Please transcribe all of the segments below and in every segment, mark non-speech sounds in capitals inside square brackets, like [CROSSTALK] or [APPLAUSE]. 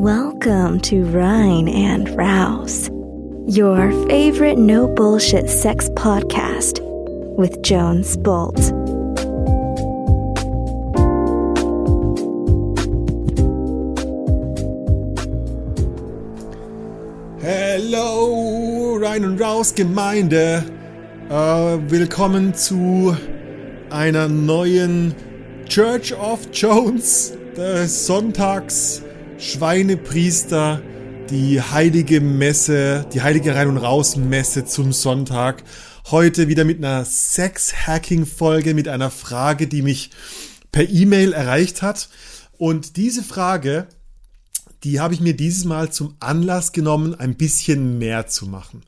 Welcome to Rhine and Rouse, your favorite no bullshit sex podcast with Jones Bolt. Hello, Rhine und Rouse Gemeinde. Äh, willkommen zu einer neuen Church of Jones des Sonntags Schweinepriester, die heilige Messe, die heilige Rein- und Raus-Messe zum Sonntag. Heute wieder mit einer Sex-Hacking-Folge, mit einer Frage, die mich per E-Mail erreicht hat. Und diese Frage, die habe ich mir dieses Mal zum Anlass genommen, ein bisschen mehr zu machen.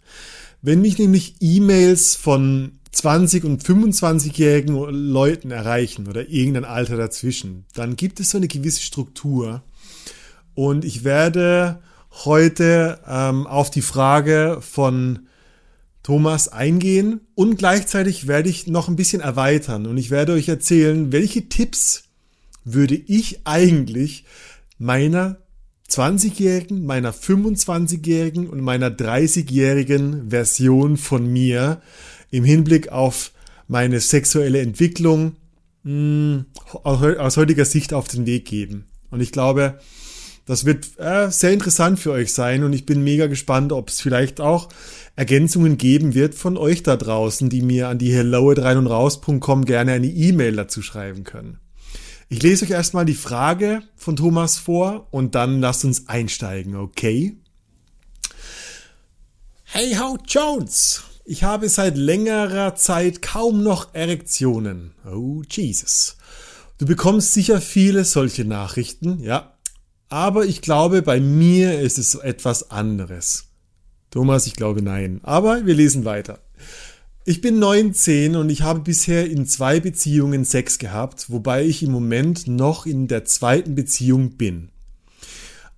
Wenn mich nämlich E-Mails von 20 und 25-jährigen Leuten erreichen oder irgendein Alter dazwischen, dann gibt es so eine gewisse Struktur, und ich werde heute ähm, auf die Frage von Thomas eingehen und gleichzeitig werde ich noch ein bisschen erweitern und ich werde euch erzählen, welche Tipps würde ich eigentlich meiner 20-jährigen, meiner 25-jährigen und meiner 30-jährigen Version von mir im Hinblick auf meine sexuelle Entwicklung mh, hm, aus heutiger Sicht auf den Weg geben. Und ich glaube, das wird äh, sehr interessant für euch sein und ich bin mega gespannt, ob es vielleicht auch Ergänzungen geben wird von euch da draußen, die mir an die hello@reinundraus.com gerne eine E-Mail dazu schreiben können. Ich lese euch erstmal die Frage von Thomas vor und dann lasst uns einsteigen, okay? Hey How Jones! Ich habe seit längerer Zeit kaum noch Erektionen. Oh Jesus. Du bekommst sicher viele solche Nachrichten, ja, aber ich glaube, bei mir ist es etwas anderes. Thomas, ich glaube nein. Aber wir lesen weiter. Ich bin 19 und ich habe bisher in zwei Beziehungen Sex gehabt, wobei ich im Moment noch in der zweiten Beziehung bin.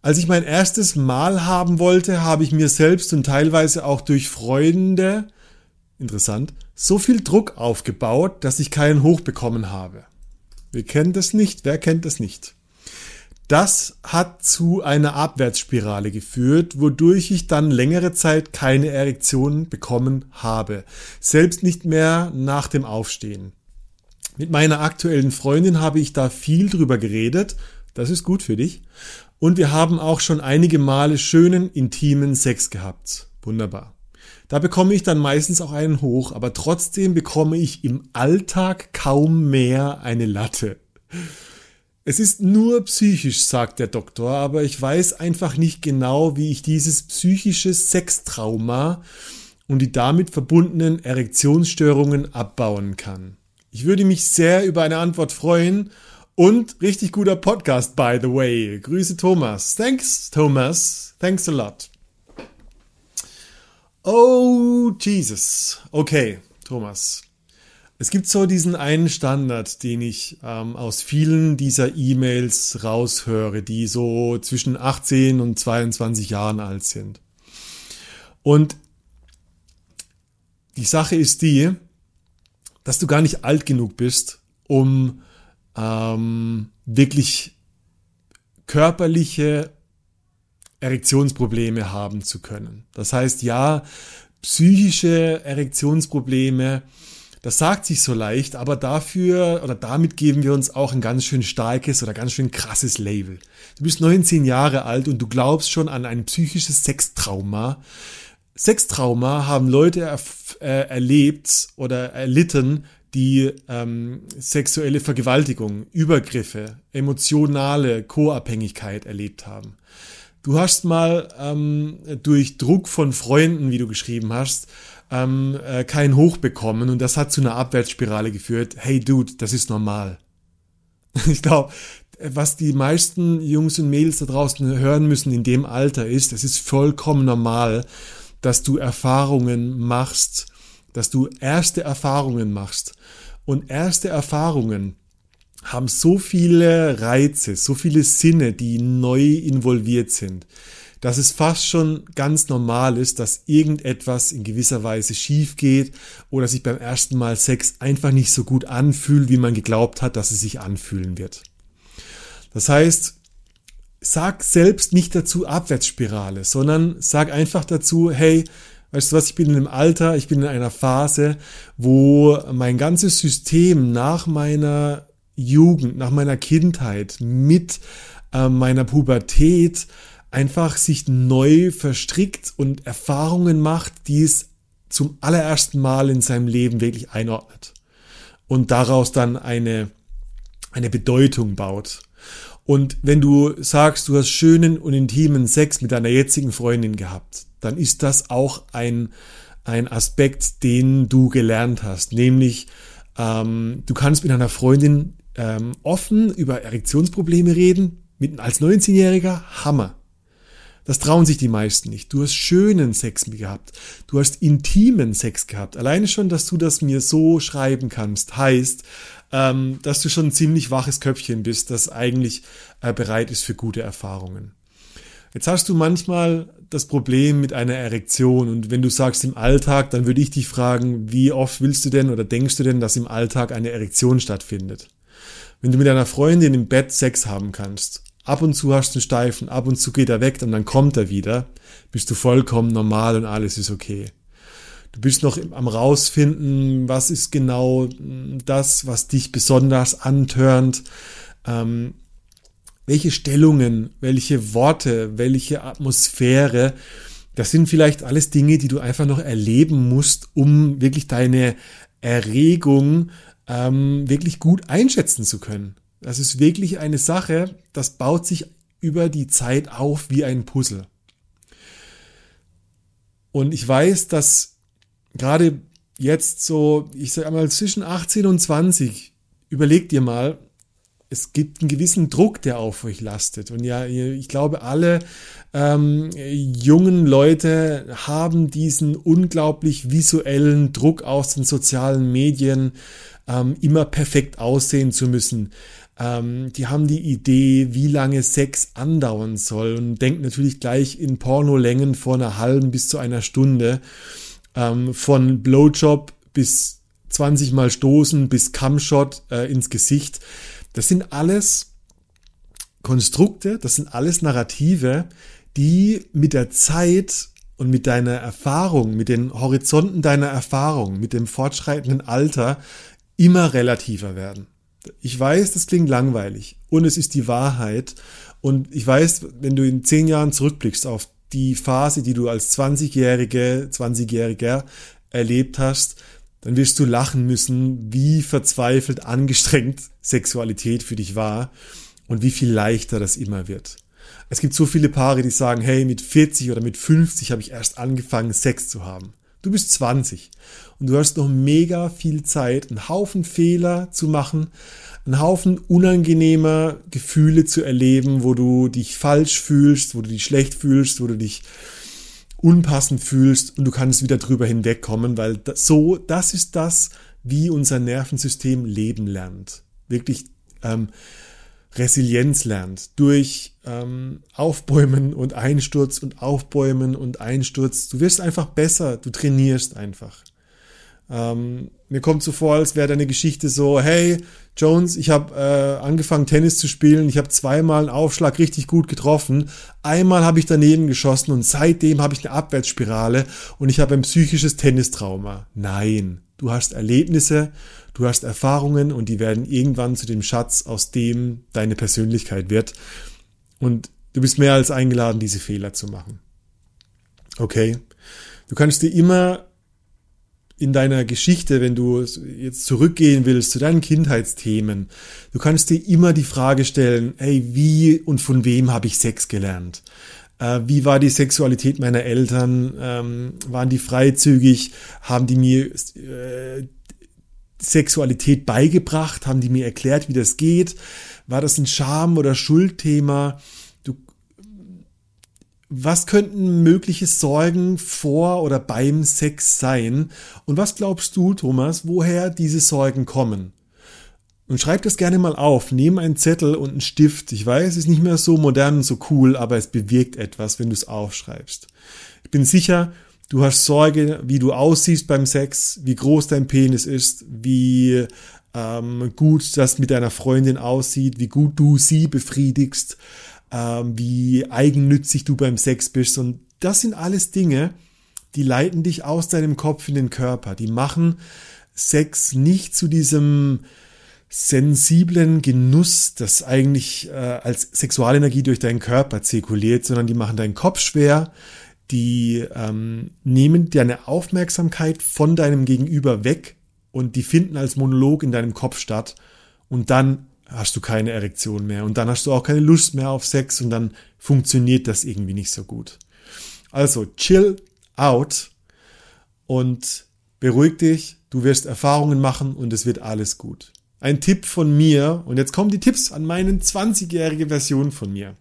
Als ich mein erstes Mal haben wollte, habe ich mir selbst und teilweise auch durch Freunde, interessant, so viel Druck aufgebaut, dass ich keinen Hoch bekommen habe. Wir kennen das nicht, wer kennt das nicht? Das hat zu einer Abwärtsspirale geführt, wodurch ich dann längere Zeit keine Erektion bekommen habe. Selbst nicht mehr nach dem Aufstehen. Mit meiner aktuellen Freundin habe ich da viel drüber geredet. Das ist gut für dich. Und wir haben auch schon einige Male schönen, intimen Sex gehabt. Wunderbar. Da bekomme ich dann meistens auch einen hoch, aber trotzdem bekomme ich im Alltag kaum mehr eine Latte. Es ist nur psychisch, sagt der Doktor, aber ich weiß einfach nicht genau, wie ich dieses psychische Sextrauma und die damit verbundenen Erektionsstörungen abbauen kann. Ich würde mich sehr über eine Antwort freuen und richtig guter Podcast, by the way. Grüße Thomas. Thanks, Thomas. Thanks a lot. Oh, Jesus. Okay, Thomas. Es gibt so diesen einen Standard, den ich ähm, aus vielen dieser E-Mails raushöre, die so zwischen 18 und 22 Jahren alt sind. Und die Sache ist die, dass du gar nicht alt genug bist, um ähm, wirklich körperliche Erektionsprobleme haben zu können. Das heißt, ja, psychische Erektionsprobleme das sagt sich so leicht, aber dafür oder damit geben wir uns auch ein ganz schön starkes oder ganz schön krasses Label. Du bist 19 Jahre alt und du glaubst schon an ein psychisches Sextrauma. Sextrauma haben Leute äh, erlebt oder erlitten, die ähm, sexuelle Vergewaltigung, Übergriffe, emotionale Co-Abhängigkeit erlebt haben. Du hast mal ähm, durch Druck von Freunden, wie du geschrieben hast, ähm, äh, kein Hoch bekommen und das hat zu einer Abwärtsspirale geführt. Hey Dude, das ist normal. [LAUGHS] Ich glaube, was die meisten Jungs und Mädels da draußen hören müssen in dem Alter ist, es ist vollkommen normal, dass du Erfahrungen machst, dass du erste Erfahrungen machst. Und erste Erfahrungen haben so viele Reize, so viele Sinne, die neu involviert sind dass es fast schon ganz normal ist, dass irgendetwas in gewisser Weise schief geht oder sich beim ersten Mal Sex einfach nicht so gut anfühlt, wie man geglaubt hat, dass es sich anfühlen wird. Das heißt, sag selbst nicht dazu Abwärtsspirale, sondern sag einfach dazu, hey, weißt du was, ich bin in einem Alter, ich bin in einer Phase, wo mein ganzes System nach meiner Jugend, nach meiner Kindheit, mit äh, meiner Pubertät einfach sich neu verstrickt und Erfahrungen macht, die es zum allerersten Mal in seinem Leben wirklich einordnet und daraus dann eine, eine Bedeutung baut. Und wenn du sagst, du hast schönen und intimen Sex mit deiner jetzigen Freundin gehabt, dann ist das auch ein, ein Aspekt, den du gelernt hast. Nämlich, ähm, du kannst mit einer Freundin ähm, offen über Erektionsprobleme reden. Mit, als 19-Jähriger, Hammer. Das trauen sich die meisten nicht. Du hast schönen Sex gehabt. Du hast intimen Sex gehabt. Alleine schon, dass du das mir so schreiben kannst, heißt, ähm, dass du schon ein ziemlich waches Köpfchen bist, das eigentlich äh, bereit ist für gute Erfahrungen. Jetzt hast du manchmal das Problem mit einer Erektion und wenn du sagst im Alltag, dann würde ich dich fragen, wie oft willst du denn oder denkst du denn, dass im Alltag eine Erektion stattfindet? Wenn du mit deiner Freundin im Bett Sex haben kannst Ab und zu hast du einen Steifen, ab und zu geht er weg und dann kommt er wieder. Bist du vollkommen normal und alles ist okay. Du bist noch am rausfinden, was ist genau das, was dich besonders antörnt. Ähm, welche Stellungen, welche Worte, welche Atmosphäre, das sind vielleicht alles Dinge, die du einfach noch erleben musst, um wirklich deine Erregung ähm, wirklich gut einschätzen zu können. Das ist wirklich eine Sache, das baut sich über die Zeit auf wie ein Puzzle. Und ich weiß, dass gerade jetzt so, ich sage einmal zwischen 18 und 20, überlegt ihr mal, es gibt einen gewissen Druck, der auf euch lastet. Und ja, ich glaube, alle ähm, jungen Leute haben diesen unglaublich visuellen Druck aus den sozialen Medien, ähm, immer perfekt aussehen zu müssen. Ähm, die haben die Idee, wie lange Sex andauern soll und denken natürlich gleich in Pornolängen von einer halben bis zu einer Stunde. Ähm, von Blowjob bis 20 Mal stoßen bis Cumshot äh, ins Gesicht. Das sind alles Konstrukte, das sind alles Narrative, die mit der Zeit und mit deiner Erfahrung, mit den Horizonten deiner Erfahrung, mit dem fortschreitenden Alter immer relativer werden. Ich weiß, das klingt langweilig und es ist die Wahrheit. Und ich weiß, wenn du in zehn Jahren zurückblickst auf die Phase, die du als 20-Jährige, 20-Jähriger erlebt hast, dann wirst du lachen müssen, wie verzweifelt angestrengt Sexualität für dich war und wie viel leichter das immer wird. Es gibt so viele Paare, die sagen, hey, mit 40 oder mit 50 habe ich erst angefangen, Sex zu haben. Du bist 20 und du hast noch mega viel Zeit, einen Haufen Fehler zu machen, einen Haufen unangenehmer Gefühle zu erleben, wo du dich falsch fühlst, wo du dich schlecht fühlst, wo du dich unpassend fühlst und du kannst wieder drüber hinwegkommen, weil so, das ist das, wie unser Nervensystem leben lernt. Wirklich ähm, Resilienz lernt. Durch ähm, Aufbäumen und Einsturz und Aufbäumen und Einsturz. Du wirst einfach besser, du trainierst einfach. Ähm, mir kommt so vor, als wäre deine Geschichte so, hey, Jones, ich habe äh, angefangen Tennis zu spielen, ich habe zweimal einen Aufschlag richtig gut getroffen, einmal habe ich daneben geschossen und seitdem habe ich eine Abwärtsspirale und ich habe ein psychisches Tennistrauma. Nein, du hast Erlebnisse, du hast Erfahrungen und die werden irgendwann zu dem Schatz, aus dem deine Persönlichkeit wird. Und du bist mehr als eingeladen, diese Fehler zu machen. Okay? Du kannst dir immer in deiner Geschichte, wenn du jetzt zurückgehen willst zu deinen Kindheitsthemen, du kannst dir immer die Frage stellen, hey, wie und von wem habe ich Sex gelernt? Äh, wie war die Sexualität meiner Eltern? Ähm, waren die freizügig? Haben die mir äh, Sexualität beigebracht? Haben die mir erklärt, wie das geht? War das ein Scham- oder Schuldthema? Was könnten mögliche Sorgen vor oder beim Sex sein? Und was glaubst du, Thomas, woher diese Sorgen kommen? Und schreib das gerne mal auf. Nimm einen Zettel und einen Stift. Ich weiß, es ist nicht mehr so modern und so cool, aber es bewirkt etwas, wenn du es aufschreibst. Ich bin sicher, Du hast Sorge, wie du aussiehst beim Sex, wie groß dein Penis ist, wie ähm, gut das mit deiner Freundin aussieht, wie gut du sie befriedigst. Ähm, wie eigennützig du beim Sex bist. Und das sind alles Dinge, die leiten dich aus deinem Kopf in den Körper. Die machen Sex nicht zu diesem sensiblen Genuss, das eigentlich äh, als Sexualenergie durch deinen Körper zirkuliert, sondern die machen deinen Kopf schwer, die ähm, nehmen deine Aufmerksamkeit von deinem Gegenüber weg und die finden als Monolog in deinem Kopf statt und dann hast du keine Erektion mehr und dann hast du auch keine Lust mehr auf Sex und dann funktioniert das irgendwie nicht so gut. Also chill out und beruhig dich, du wirst Erfahrungen machen und es wird alles gut. Ein Tipp von mir und jetzt kommen die Tipps an meine 20-jährige Version von mir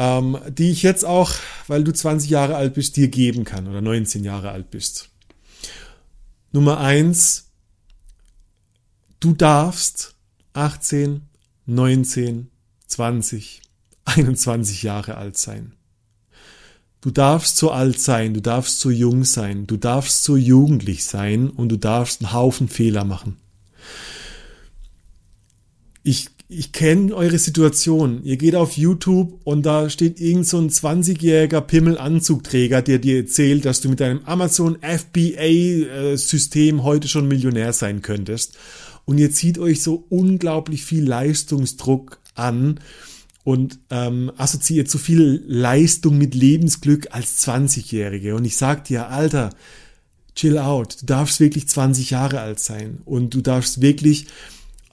ähm, die ich jetzt auch, weil du 20 Jahre alt bist, dir geben kann oder 19 Jahre alt bist. Nummer eins, du darfst 18, 19, 20, 21 Jahre alt sein. Du darfst so alt sein, du darfst so jung sein, du darfst so jugendlich sein und du darfst einen Haufen Fehler machen. Ich ich kenne eure Situation. Ihr geht auf YouTube und da steht irgend so ein 20-jähriger Pimmelanzugträger, der dir erzählt, dass du mit deinem Amazon FBA System heute schon Millionär sein könntest. Und ihr zieht euch so unglaublich viel Leistungsdruck an und ähm, assoziiert so viel Leistung mit Lebensglück als 20-Jährige. Und ich sag dir, Alter, chill out. Du darfst wirklich 20 Jahre alt sein und du darfst wirklich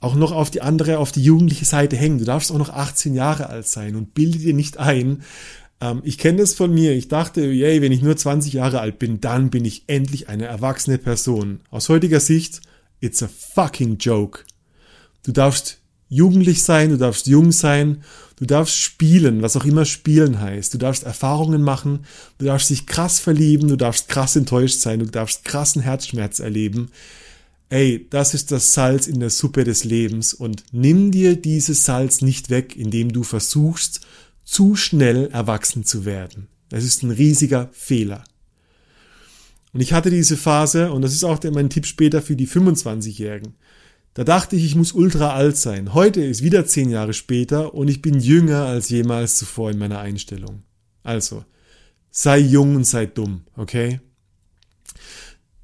auch noch auf die andere, auf die jugendliche Seite hängen. Du darfst auch noch 18 Jahre alt sein und bilde dir nicht ein. Ähm, ich kenne das von mir. Ich dachte, yay, wenn ich nur 20 Jahre alt bin, dann bin ich endlich eine erwachsene Person. Aus heutiger Sicht, it's a fucking joke. Du darfst jugendlich sein, du darfst jung sein, du darfst spielen, was auch immer spielen heißt. Du darfst Erfahrungen machen, du darfst dich krass verlieben, du darfst krass enttäuscht sein, du darfst krassen Herzschmerz erleben ey, das ist das Salz in der Suppe des Lebens und nimm dir dieses Salz nicht weg, indem du versuchst, zu schnell erwachsen zu werden. Das ist ein riesiger Fehler. Und ich hatte diese Phase, und das ist auch mein Tipp später für die 25-Jährigen. Da dachte ich, ich muss ultra alt sein. Heute ist wieder zehn Jahre später und ich bin jünger als jemals zuvor in meiner Einstellung. Also, sei jung und sei dumm, okay?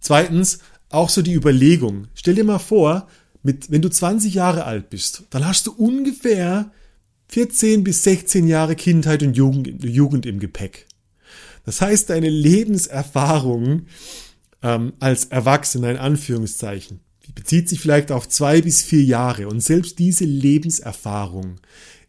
Zweitens, auch so die Überlegung. Stell dir mal vor, mit, wenn du 20 Jahre alt bist, dann hast du ungefähr 14 bis 16 Jahre Kindheit und Jugend, Jugend im Gepäck. Das heißt, deine Lebenserfahrung ähm, als Erwachsener in Anführungszeichen, bezieht sich vielleicht auf zwei bis vier Jahre. Und selbst diese Lebenserfahrung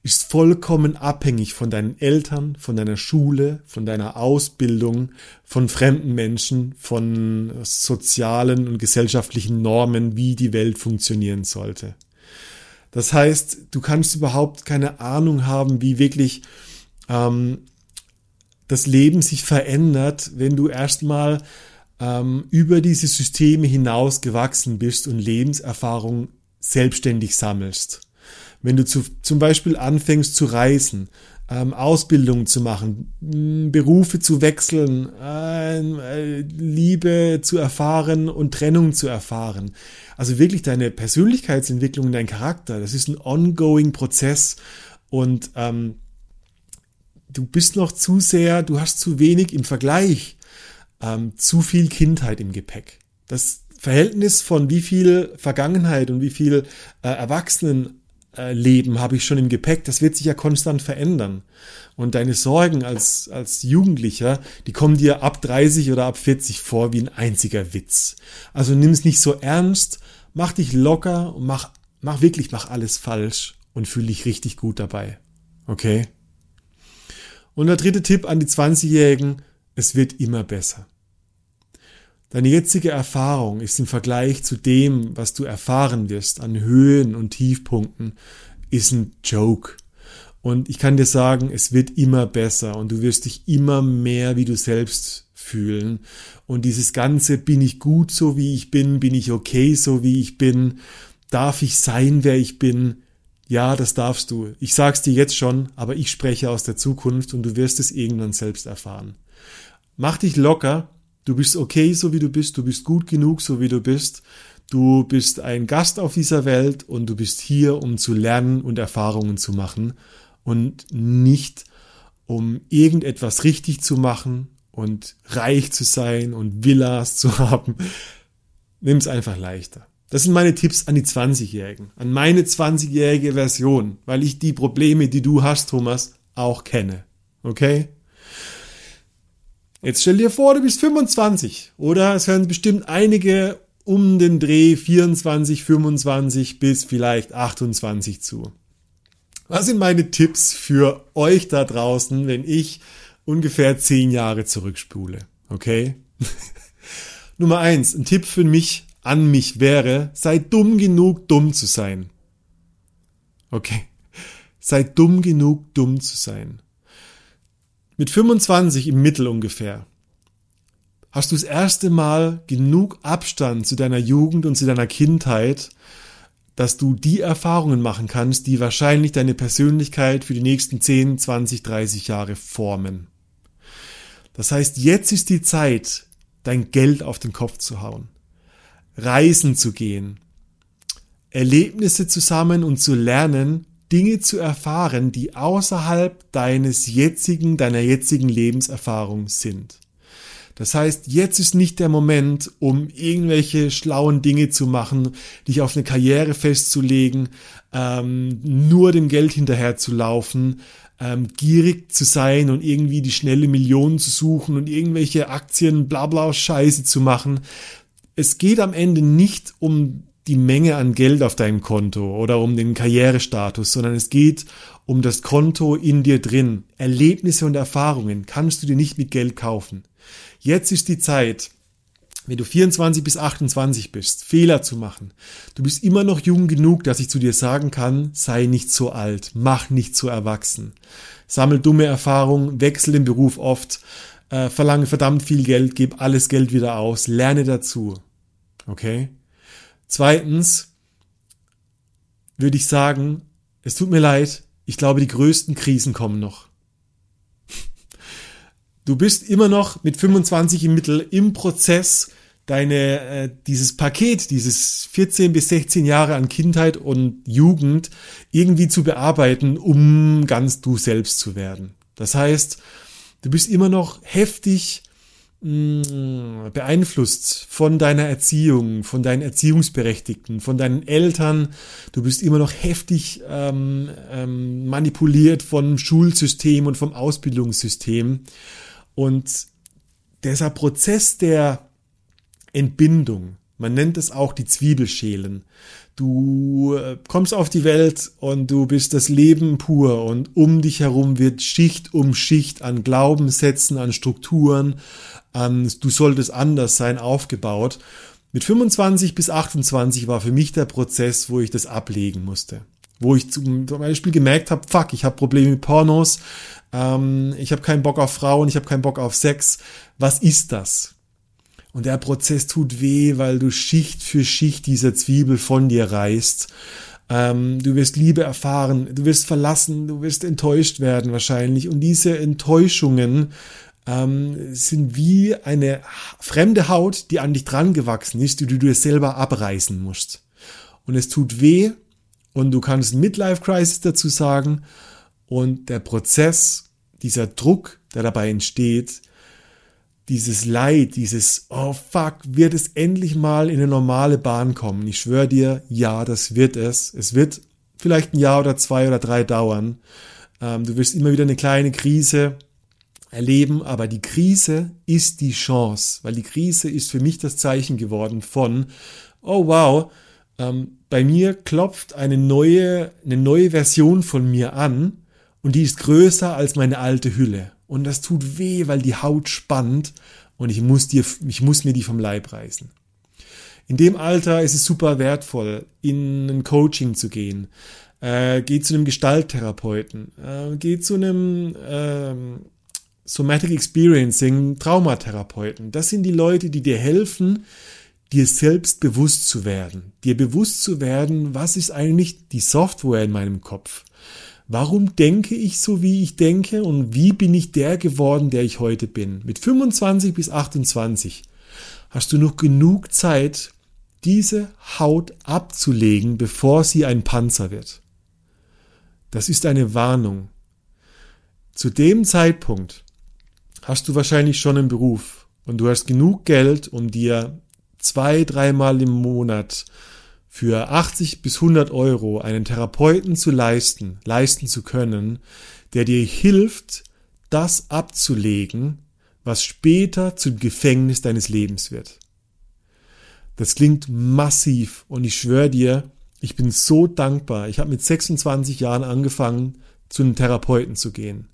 ist vollkommen abhängig von deinen Eltern, von deiner Schule, von deiner Ausbildung, von fremden Menschen, von sozialen und gesellschaftlichen Normen, wie die Welt funktionieren sollte. Das heißt, du kannst überhaupt keine Ahnung haben, wie wirklich ähm, das Leben sich verändert, wenn du erstmal ähm, über diese Systeme hinaus gewachsen bist und Lebenserfahrung selbstständig sammelst. Wenn du zu, zum Beispiel anfängst zu reisen, ähm, Ausbildung zu machen, Berufe zu wechseln, äh, Liebe zu erfahren und Trennung zu erfahren. Also wirklich deine Persönlichkeitsentwicklung, dein Charakter, das ist ein ongoing Prozess und ähm, du bist noch zu sehr, du hast zu wenig im Vergleich, ähm, zu viel Kindheit im Gepäck. Das Verhältnis von wie viel Vergangenheit und wie viel äh, Erwachsenen äh, Leben habe ich schon im Gepäck, das wird sich ja konstant verändern. Und deine Sorgen als, als Jugendlicher, die kommen dir ab 30 oder ab 40 vor wie ein einziger Witz. Also nimm es nicht so ernst, mach dich locker und mach, mach wirklich, mach alles falsch und fühl dich richtig gut dabei. Okay? Und der dritte Tipp an die 20-Jährigen, es wird immer besser. Deine jetzige Erfahrung ist im Vergleich zu dem, was du erfahren wirst an Höhen und Tiefpunkten, ist ein Joke. Und ich kann dir sagen, es wird immer besser und du wirst dich immer mehr wie du selbst fühlen. Und dieses Ganze, bin ich gut so wie ich bin, bin ich okay so wie ich bin, darf ich sein, wer ich bin, ja, das darfst du. Ich sag's dir jetzt schon, aber ich spreche aus der Zukunft und du wirst es irgendwann selbst erfahren. Mach dich locker, Du bist okay, so wie du bist. Du bist gut genug, so wie du bist. Du bist ein Gast auf dieser Welt und du bist hier, um zu lernen und Erfahrungen zu machen. und nicht um irgendetwas richtig zu machen und reich zu sein und Villas zu [LAUGHS] haben. Nimm es einfach leichter. Das sind meine Tipps an die 20-Jährigen, an meine 20-jährige Version, weil ich die Probleme, die du hast, Thomas, auch kenne. Okay? Jetzt stell dir vor, du bist 25 oder es hören bestimmt einige um den Dreh 24, 25 bis vielleicht 28 zu. Was sind meine Tipps für euch da draußen, wenn ich ungefähr 10 Jahre zurückspule? Okay? [LAUGHS] Nummer eins, ein Tipp für mich an mich wäre, sei dumm genug, dumm zu sein. Okay. Sei dumm genug, dumm zu sein. Mit 25 im Mittel ungefähr hast du das erste Mal genug Abstand zu deiner Jugend und zu deiner Kindheit, dass du die Erfahrungen machen kannst, die wahrscheinlich deine Persönlichkeit für die nächsten 10, 20, 30 Jahre formen. Das heißt, jetzt ist die Zeit, dein Geld auf den Kopf zu hauen, reisen zu gehen, Erlebnisse zusammen und zu lernen, Dinge zu erfahren, die außerhalb deines jetzigen, deiner jetzigen Lebenserfahrung sind. Das heißt, jetzt ist nicht der Moment, um irgendwelche schlauen Dinge zu machen, dich auf eine Karriere festzulegen, ähm, nur dem Geld hinterher zu laufen, ähm, gierig zu sein und irgendwie die schnelle Million zu suchen und irgendwelche Aktien, bla bla Scheiße zu machen. Es geht am Ende nicht um die Menge an Geld auf deinem Konto oder um den Karrierestatus, sondern es geht um das Konto in dir drin. Erlebnisse und Erfahrungen kannst du dir nicht mit Geld kaufen. Jetzt ist die Zeit, wenn du 24 bis 28 bist, Fehler zu machen. Du bist immer noch jung genug, dass ich zu dir sagen kann, sei nicht so alt, mach nicht so erwachsen. Sammel dumme Erfahrungen, wechsel den Beruf oft, äh, verlange verdammt viel Geld, gib alles Geld wieder aus, lerne dazu. Okay? Zweitens würde ich sagen, es tut mir leid, ich glaube, die größten Krisen kommen noch. Du bist immer noch mit 25 im Mittel im Prozess, deine äh, dieses Paket, dieses 14 bis 16 Jahre an Kindheit und Jugend irgendwie zu bearbeiten, um ganz du selbst zu werden. Das heißt, du bist immer noch heftig beeinflusst von deiner Erziehung, von deinen Erziehungsberechtigten, von deinen Eltern. Du bist immer noch heftig ähm, ähm, manipuliert vom Schulsystem und vom Ausbildungssystem. Und dieser Prozess der Entbindung, man nennt es auch die Zwiebelschälen. Du äh, kommst auf die Welt und du bist das Leben pur und um dich herum wird Schicht um Schicht an Glaubenssätzen, an Strukturen, an du solltest anders sein aufgebaut. Mit 25 bis 28 war für mich der Prozess, wo ich das ablegen musste. Wo ich zum Beispiel gemerkt habe, fuck, ich habe Probleme mit Pornos, ähm, ich habe keinen Bock auf Frauen, ich habe keinen Bock auf Sex. Was ist das? Und der Prozess tut weh, weil du Schicht für Schicht dieser Zwiebel von dir reißt. Ähm, du wirst Liebe erfahren, du wirst verlassen, du wirst enttäuscht werden wahrscheinlich. Und diese Enttäuschungen ähm, sind wie eine fremde Haut, die an dich dran gewachsen ist, die du dir selber abreißen musst. Und es tut weh und du kannst Midlife Crisis dazu sagen. Und der Prozess, dieser Druck, der dabei entsteht, dieses Leid, dieses, oh fuck, wird es endlich mal in eine normale Bahn kommen? Ich schwöre dir, ja, das wird es. Es wird vielleicht ein Jahr oder zwei oder drei dauern. Ähm, du wirst immer wieder eine kleine Krise erleben, aber die Krise ist die Chance, weil die Krise ist für mich das Zeichen geworden von, oh wow, ähm, bei mir klopft eine neue, eine neue Version von mir an und die ist größer als meine alte Hülle. Und das tut weh, weil die Haut spannt und ich muss dir, ich muss mir die vom Leib reißen. In dem Alter ist es super wertvoll, in ein Coaching zu gehen. Äh, geh zu einem Gestalttherapeuten, äh, geh zu einem äh, Somatic Experiencing Traumatherapeuten. Das sind die Leute, die dir helfen, dir selbst bewusst zu werden. Dir bewusst zu werden, was ist eigentlich die Software in meinem Kopf? Warum denke ich so, wie ich denke und wie bin ich der geworden, der ich heute bin? Mit 25 bis 28 hast du noch genug Zeit, diese Haut abzulegen, bevor sie ein Panzer wird. Das ist eine Warnung. Zu dem Zeitpunkt hast du wahrscheinlich schon einen Beruf und du hast genug Geld, um dir zwei, dreimal im Monat für 80 bis 100 Euro einen Therapeuten zu leisten, leisten zu können, der dir hilft, das abzulegen, was später zum Gefängnis deines Lebens wird. Das klingt massiv und ich schwöre dir, ich bin so dankbar. Ich habe mit 26 Jahren angefangen, zu einem Therapeuten zu gehen.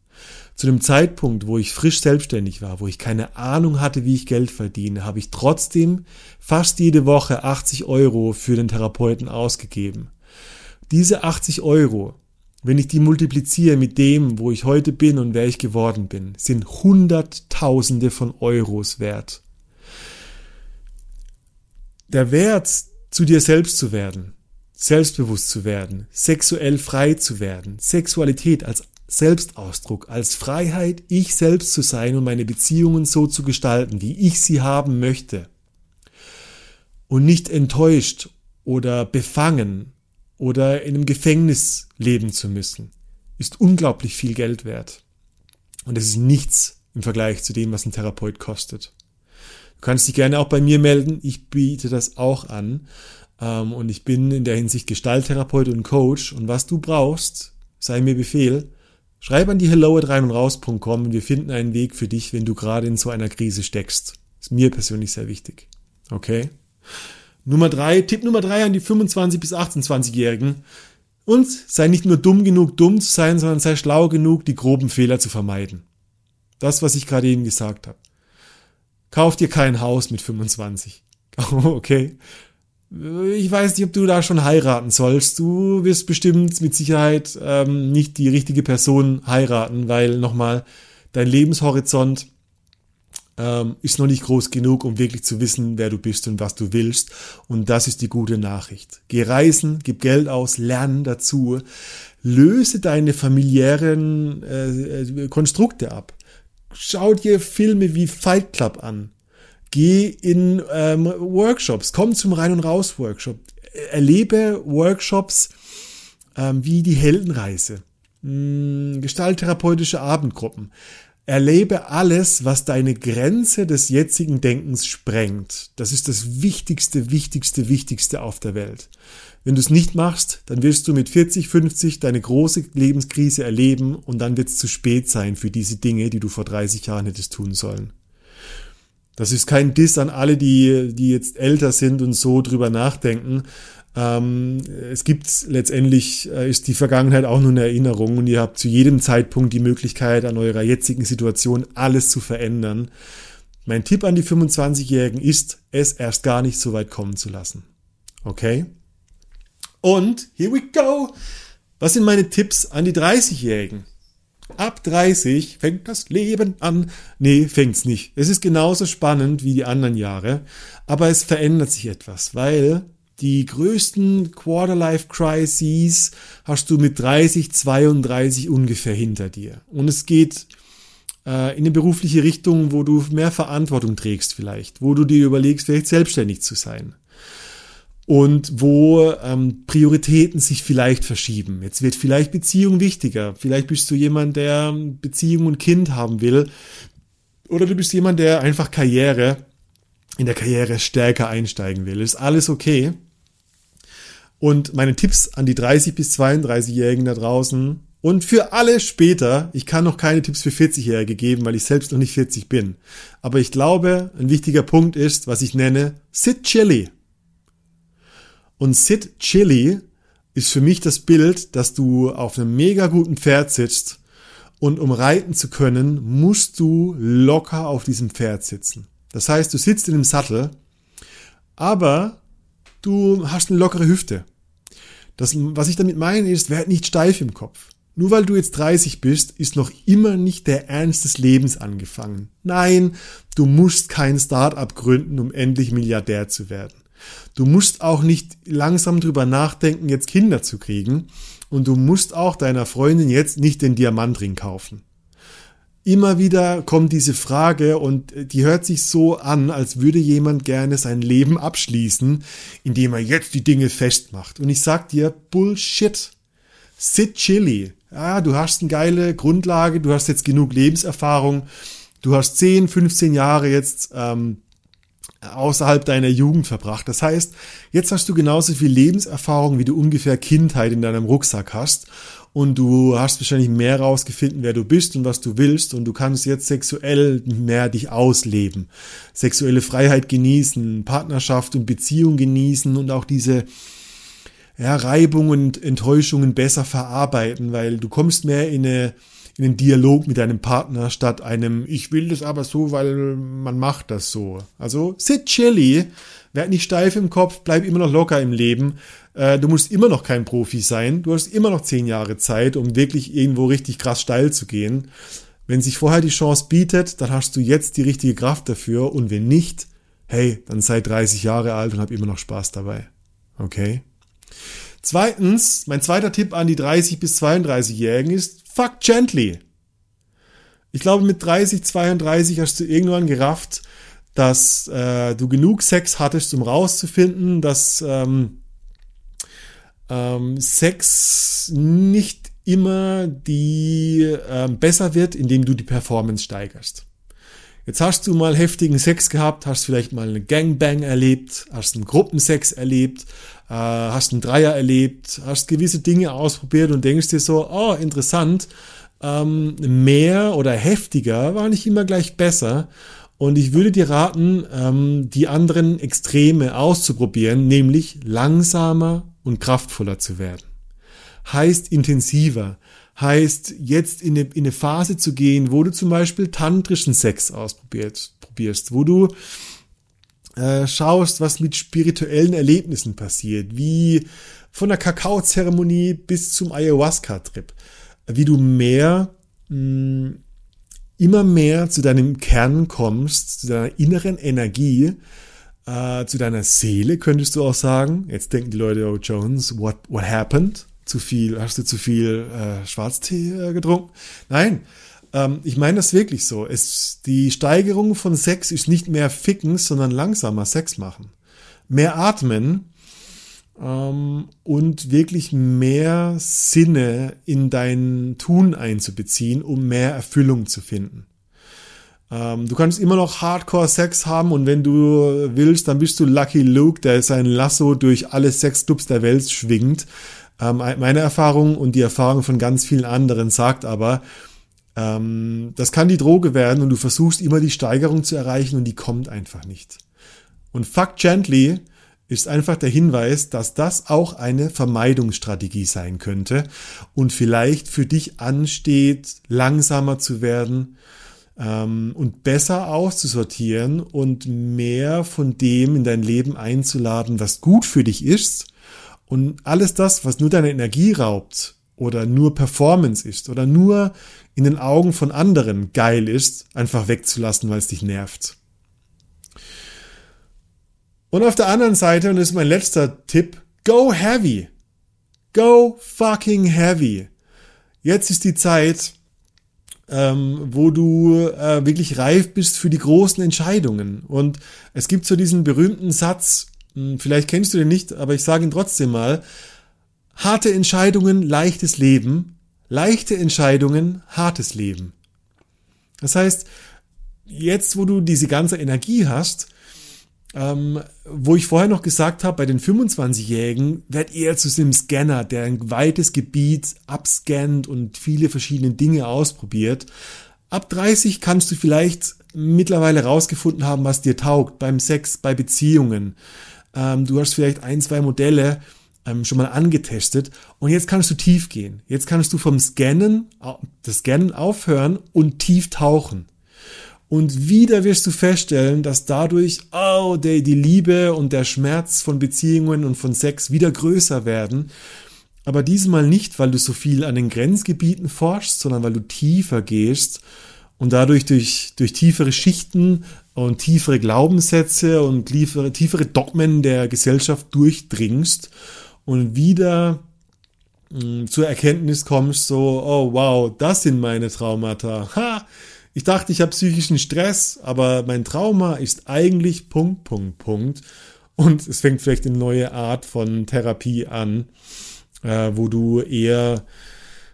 Zu dem Zeitpunkt, wo ich frisch selbstständig war, wo ich keine Ahnung hatte, wie ich Geld verdiene, habe ich trotzdem fast jede Woche 80 Euro für den Therapeuten ausgegeben. Diese 80 Euro, wenn ich die multipliziere mit dem, wo ich heute bin und wer ich geworden bin, sind Hunderttausende von Euros wert. Der Wert, zu dir selbst zu werden, selbstbewusst zu werden, sexuell frei zu werden, Sexualität als Selbstausdruck, als Freiheit, ich selbst zu sein und meine Beziehungen so zu gestalten, wie ich sie haben möchte. Und nicht enttäuscht oder befangen oder in einem Gefängnis leben zu müssen, ist unglaublich viel Geld wert. Und es ist nichts im Vergleich zu dem, was ein Therapeut kostet. Du kannst dich gerne auch bei mir melden. Ich biete das auch an. Ähm, und ich bin in der Hinsicht Gestalttherapeut und Coach. Und was du brauchst, sei mir Befehl. Schreib an die hello at rein und und wir finden einen Weg für dich, wenn du gerade in so einer Krise steckst. Ist mir persönlich sehr wichtig. Okay? Nummer drei, Tipp Nummer drei an die 25 bis 28-Jährigen. Und sei nicht nur dumm genug, dumm zu sein, sondern sei schlau genug, die groben Fehler zu vermeiden. Das, was ich gerade eben gesagt habe. Kauf dir kein Haus mit 25. [LAUGHS] okay. Ich weiß nicht, ob du da schon heiraten sollst. Du wirst bestimmt mit Sicherheit ähm, nicht die richtige Person heiraten, weil nochmal dein Lebenshorizont ähm, ist noch nicht groß genug, um wirklich zu wissen, wer du bist und was du willst. Und das ist die gute Nachricht. Geh reisen, gib Geld aus, lern dazu, löse deine familiären äh, äh Konstrukte ab. Schau dir Filme wie Fight Club an. Geh in ähm, Workshops, komm zum Rein- und Raus-Workshop. Erlebe Workshops ähm, wie die Heldenreise, hm, gestalttherapeutische Abendgruppen. Erlebe alles, was deine Grenze des jetzigen Denkens sprengt. Das ist das Wichtigste, Wichtigste, Wichtigste auf der Welt. Wenn du es nicht machst, dann wirst du mit 40, 50 deine große Lebenskrise erleben und dann wird es zu spät sein für diese Dinge, die du vor 30 Jahren hättest tun sollen. Das ist kein Diss an alle, die, die jetzt älter sind und so drüber nachdenken. Ähm, es gibt letztendlich, äh, ist die Vergangenheit auch nur eine Erinnerung und ihr habt zu jedem Zeitpunkt die Möglichkeit, an eurer jetzigen Situation alles zu verändern. Mein Tipp an die 25-Jährigen ist, es erst gar nicht so weit kommen zu lassen. Okay? Und, here we go! Was sind meine Tipps an die 30-Jährigen? Ab 30 fängt das Leben an. Nee, fängt's nicht. Es ist genauso spannend wie die anderen Jahre, aber es verändert sich etwas, weil die größten Quarterlife Crises hast du mit 30, 32 ungefähr hinter dir. Und es geht äh, in eine berufliche Richtung, wo du mehr Verantwortung trägst vielleicht, wo du dir überlegst, vielleicht selbstständig zu sein und wo ähm, Prioritäten sich vielleicht verschieben. Jetzt wird vielleicht Beziehung wichtiger. Vielleicht bist du jemand, der Beziehung und Kind haben will. Oder du bist jemand, der einfach Karriere, in der Karriere stärker einsteigen will. Ist alles okay. Und meine Tipps an die 30 bis 32-Jährigen da draußen und für alle später, ich kann noch keine Tipps für 40-Jährige geben, weil ich selbst noch nicht 40 bin. Aber ich glaube, ein wichtiger Punkt ist, was ich nenne, sit chilly. Und Sit Chili ist für mich das Bild, dass du auf einem mega guten Pferd sitzt und um reiten zu können, musst du locker auf diesem Pferd sitzen. Das heißt, du sitzt in dem Sattel, aber du hast eine lockere Hüfte. Das, was ich damit meine, ist, werd nicht steif im Kopf. Nur weil du jetzt 30 bist, ist noch immer nicht der Ernst des Lebens angefangen. Nein, du musst kein Start-up gründen, um endlich Milliardär zu werden. Du musst auch nicht langsam drüber nachdenken, jetzt Kinder zu kriegen. Und du musst auch deiner Freundin jetzt nicht den Diamantring kaufen. Immer wieder kommt diese Frage und die hört sich so an, als würde jemand gerne sein Leben abschließen, indem er jetzt die Dinge festmacht. Und ich sag dir, Bullshit. Sit chilly. Ja, du hast eine geile Grundlage, du hast jetzt genug Lebenserfahrung, du hast 10, 15 Jahre jetzt ähm, außerhalb deiner Jugend verbracht. Das heißt, jetzt hast du genauso viel Lebenserfahrung, wie du ungefähr Kindheit in deinem Rucksack hast. Und du hast wahrscheinlich mehr rausgefunden, wer du bist und was du willst. Und du kannst jetzt sexuell mehr dich ausleben. Sexuelle Freiheit genießen, Partnerschaft und Beziehung genießen und auch diese ja, Reibungen und Enttäuschungen besser verarbeiten, weil du kommst mehr in eine in den Dialog mit deinem Partner statt einem, ich will das aber so, weil man macht das so. Also sit chilly, werd nicht steif im Kopf, bleib immer noch locker im Leben. Äh, du musst immer noch kein Profi sein. Du hast immer noch zehn Jahre Zeit, um wirklich irgendwo richtig krass steil zu gehen. Wenn sich vorher die Chance bietet, dann hast du jetzt die richtige Kraft dafür und wenn nicht, hey, dann sei 30 Jahre alt und hab immer noch Spaß dabei. Okay? Zweitens, mein zweiter Tipp an die 30 bis 32-Jährigen ist, fuck gently. Ich glaube, mit 30, 32 hast du irgendwann gerafft, dass äh, du genug Sex hattest, um rauszufinden, dass ähm, ähm, Sex nicht immer die äh, besser wird, indem du die Performance steigerst. Jetzt hast du mal heftigen Sex gehabt, hast vielleicht mal eine Gangbang erlebt, hast einen Gruppensex erlebt, hast einen Dreier erlebt, hast gewisse Dinge ausprobiert und denkst dir so, oh, interessant, ähm, mehr oder heftiger war nicht immer gleich besser. Und ich würde dir raten, ähm, die anderen Extreme auszuprobieren, nämlich langsamer und kraftvoller zu werden. Heißt intensiver, heißt jetzt in eine, in eine Phase zu gehen, wo du zum Beispiel tantrischen Sex ausprobierst, probierst, wo du äh, schaust, was mit spirituellen Erlebnissen passiert, wie von der Kakaozeremonie bis zum Ayahuasca-Trip, wie du mehr, mh, mm, immer mehr zu deinem Kern kommst, zu deiner inneren Energie, äh, zu deiner Seele, könntest du auch sagen. Jetzt denken die Leute, oh Jones, what, what happened? Zu viel, hast du zu viel äh, Schwarztee äh, getrunken? Nein, ähm, ich meine das wirklich so. Es, die Steigerung von Sex ist nicht mehr ficken, sondern langsamer Sex machen. Mehr atmen ähm, und wirklich mehr Sinne in dein Tun einzubeziehen, um mehr Erfüllung zu finden. Ähm, du kannst immer noch Hardcore-Sex haben und wenn du willst, dann bist du Lucky Luke, der sein Lasso durch alle Sexclubs der Welt schwingt. Ähm, meine Erfahrung und die Erfahrung von ganz vielen anderen sagt aber, ähm, das kann die Droge werden und du versuchst immer die Steigerung zu erreichen und die kommt einfach nicht. Und Fuck Gently ist einfach der Hinweis, dass das auch eine Vermeidungsstrategie sein könnte und vielleicht für dich ansteht, langsamer zu werden ähm, und besser auszusortieren und mehr von dem in dein Leben einzuladen, was gut für dich ist und alles das, was nur deine Energie raubt oder nur Performance ist oder nur in den Augen von anderen geil ist, einfach wegzulassen, weil es dich nervt. Und auf der anderen Seite, und das ist mein letzter Tipp, go heavy. Go fucking heavy. Jetzt ist die Zeit, ähm, wo du äh, wirklich reif bist für die großen Entscheidungen. Und es gibt so diesen berühmten Satz, hm, vielleicht kennst du den nicht, aber ich sage ihn trotzdem mal, harte Entscheidungen, leichtes Leben, Leichte Entscheidungen, hartes Leben. Das heißt, jetzt, wo du diese ganze Energie hast, ähm, wo ich vorher noch gesagt habe, bei den 25-Jährigen werd eher zu einem Scanner, der ein weites Gebiet abscannt und viele verschiedene Dinge ausprobiert. Ab 30 kannst du vielleicht mittlerweile rausgefunden haben, was dir taugt beim Sex, bei Beziehungen. Ähm, du hast vielleicht ein, zwei Modelle, ähm, schon mal angetestet und jetzt kannst du tief gehen. Jetzt kannst du vom Scannen, das Scannen aufhören und tief tauchen. Und wieder wirst du feststellen, dass dadurch, oh, der, die Liebe und der Schmerz von Beziehungen und von Sex wieder größer werden. Aber diesmal nicht, weil du so viel an den Grenzgebieten forschst, sondern weil du tiefer gehst und dadurch durch, durch tiefere Schichten und tiefere Glaubenssätze und tiefere, tiefere Dogmen der Gesellschaft durchdringst und wieder hm, zur Erkenntnis kommst, so, oh wow, das sind meine Traumata. Ha! Ich dachte, ich habe psychischen Stress, aber mein Trauma ist eigentlich Punkt, Punkt, Punkt. Und es fängt vielleicht eine neue Art von Therapie an. äh, wo du eher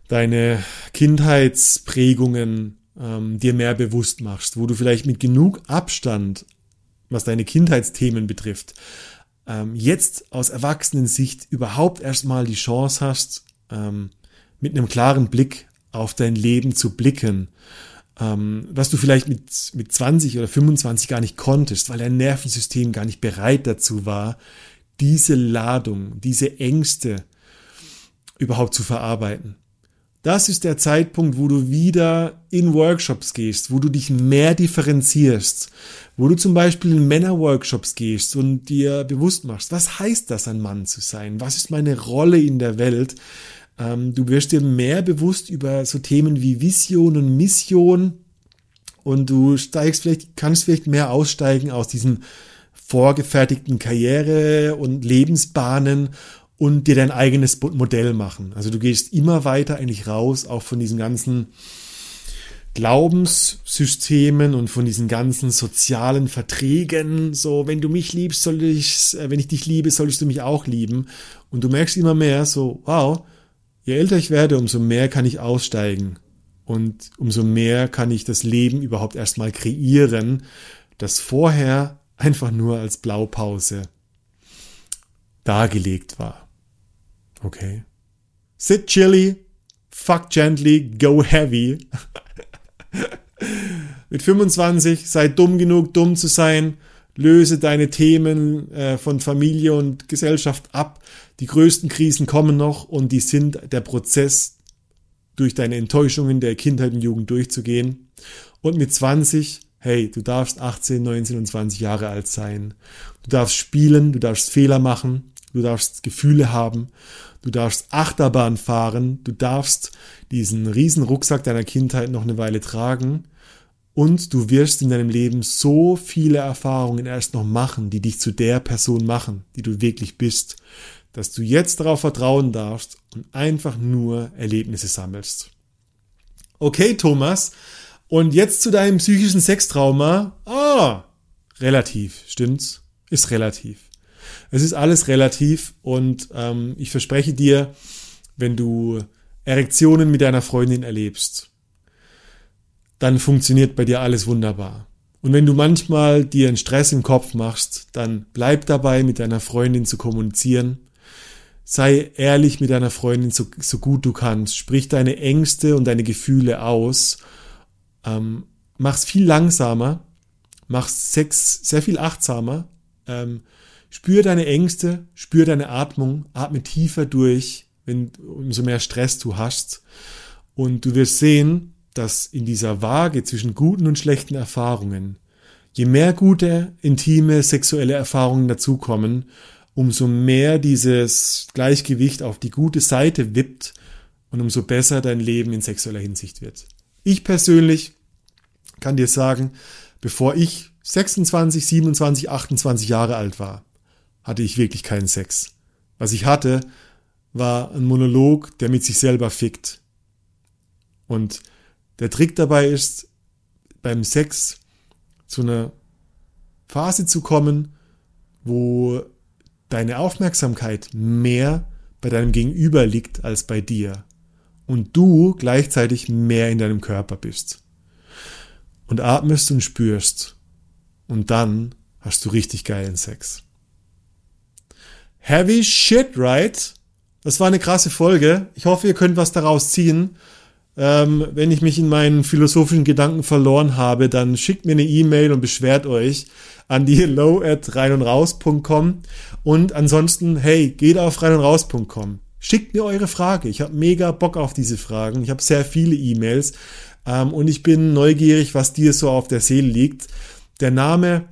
deine Kindheitsprägungen ähm, dir mehr bewusst machst, wo du vielleicht mit genug Abstand, was deine Kindheitsthemen betrifft, ähm, jetzt aus Erwachsenensicht überhaupt erstmal die Chance hast, ähm, mit einem klaren Blick auf dein Leben zu blicken, ähm, was du vielleicht mit, mit 20 oder 25 gar nicht konntest, weil dein Nervensystem gar nicht bereit dazu war, diese Ladung, diese Ängste überhaupt zu verarbeiten. Das ist der Zeitpunkt, wo du wieder in Workshops gehst, wo du dich mehr differenzierst, wo du zum Beispiel in Männerworkshops gehst und dir bewusst machst, was heißt das, ein Mann zu sein? Was ist meine Rolle in der Welt? Ähm, du wirst dir mehr bewusst über so Themen wie Vision und Mission und du steigst vielleicht, kannst vielleicht mehr aussteigen aus diesen vorgefertigten Karriere und Lebensbahnen und dir dein eigenes Modell machen. Also du gehst immer weiter eigentlich raus, auch von diesen ganzen Glaubenssystemen und von diesen ganzen sozialen Verträgen. So, wenn du mich liebst, soll ich, äh, wenn ich dich liebe, solltest du mich auch lieben. Und du merkst immer mehr so, wow, je älter ich werde, umso mehr kann ich aussteigen. Und umso mehr kann ich das Leben überhaupt erstmal kreieren, das vorher einfach nur als Blaupause dargelegt war. Okay. Sit chilly, fuck gently, go heavy. [LAUGHS] [LAUGHS] Mit 25 sei dumm genug, dumm zu sein. Löse deine Themen äh, von Familie und Gesellschaft ab. Die größten Krisen kommen noch und die sind der Prozess, durch deine Enttäuschungen der Kindheit und Jugend durchzugehen. Und mit 20, hey, du darfst 18, 19 und 20 Jahre alt sein. Du darfst spielen, du darfst Fehler machen, du darfst Gefühle haben du darfst Achterbahn fahren, du darfst diesen riesen Rucksack deiner Kindheit noch eine Weile tragen und du wirst in deinem Leben so viele Erfahrungen erst noch machen, die dich zu der Person machen, die du wirklich bist, dass du jetzt darauf vertrauen darfst und einfach nur Erlebnisse sammelst. Okay, Thomas, und jetzt zu deinem psychischen Sextrauma. Ah, relativ, stimmt's? Ist relativ. Es ist alles relativ und ähm, ich verspreche dir, wenn du Erektionen mit deiner Freundin erlebst, dann funktioniert bei dir alles wunderbar. Und wenn du manchmal dir einen Stress im Kopf machst, dann bleib dabei, mit deiner Freundin zu kommunizieren. Sei ehrlich mit deiner Freundin so, so gut du kannst. Sprich deine Ängste und deine Gefühle aus. Ähm, mach's viel langsamer. Mach's sehr viel achtsamer. Ähm, Spür deine Ängste, spür deine Atmung, atme tiefer durch, wenn umso mehr Stress du hast. Und du wirst sehen, dass in dieser Waage zwischen guten und schlechten Erfahrungen, je mehr gute, intime, sexuelle Erfahrungen dazukommen, umso mehr dieses Gleichgewicht auf die gute Seite wippt und umso besser dein Leben in sexueller Hinsicht wird. Ich persönlich kann dir sagen, bevor ich 26, 27, 28 Jahre alt war, hatte ich wirklich keinen Sex. Was ich hatte, war ein Monolog, der mit sich selber fickt. Und der Trick dabei ist, beim Sex zu einer Phase zu kommen, wo deine Aufmerksamkeit mehr bei deinem Gegenüber liegt als bei dir und du gleichzeitig mehr in deinem Körper bist. Und atmest und spürst und dann hast du richtig geilen Sex. Heavy shit, right? Das war eine krasse Folge. Ich hoffe, ihr könnt was daraus ziehen. Ähm, wenn ich mich in meinen philosophischen Gedanken verloren habe, dann schickt mir eine E-Mail und beschwert euch an die hello at reinundraus.com und ansonsten, hey, geht auf reinundraus.com. Schickt mir eure Frage. Ich habe mega Bock auf diese Fragen. Ich habe sehr viele E-Mails ähm, und ich bin neugierig, was dir so auf der Seele liegt. Der Name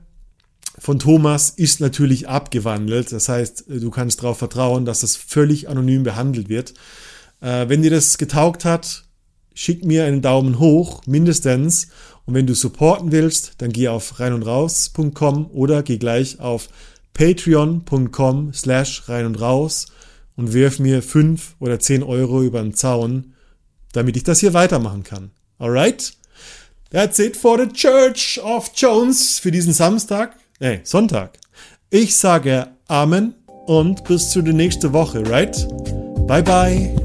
von Thomas ist natürlich abgewandelt. Das heißt, du kannst darauf vertrauen, dass das völlig anonym behandelt wird. Äh, wenn dir das getaugt hat, schick mir einen Daumen hoch, mindestens. Und wenn du supporten willst, dann geh auf reinundraus.com oder geh gleich auf patreon.com slash rein und raus und wirf mir fünf oder zehn Euro über den Zaun, damit ich das hier weitermachen kann. Alright? That's it for the Church of Jones für diesen Samstag. Ey, Sonntag. Ich sage Amen und bis zu der nächsten Woche, right? Bye bye.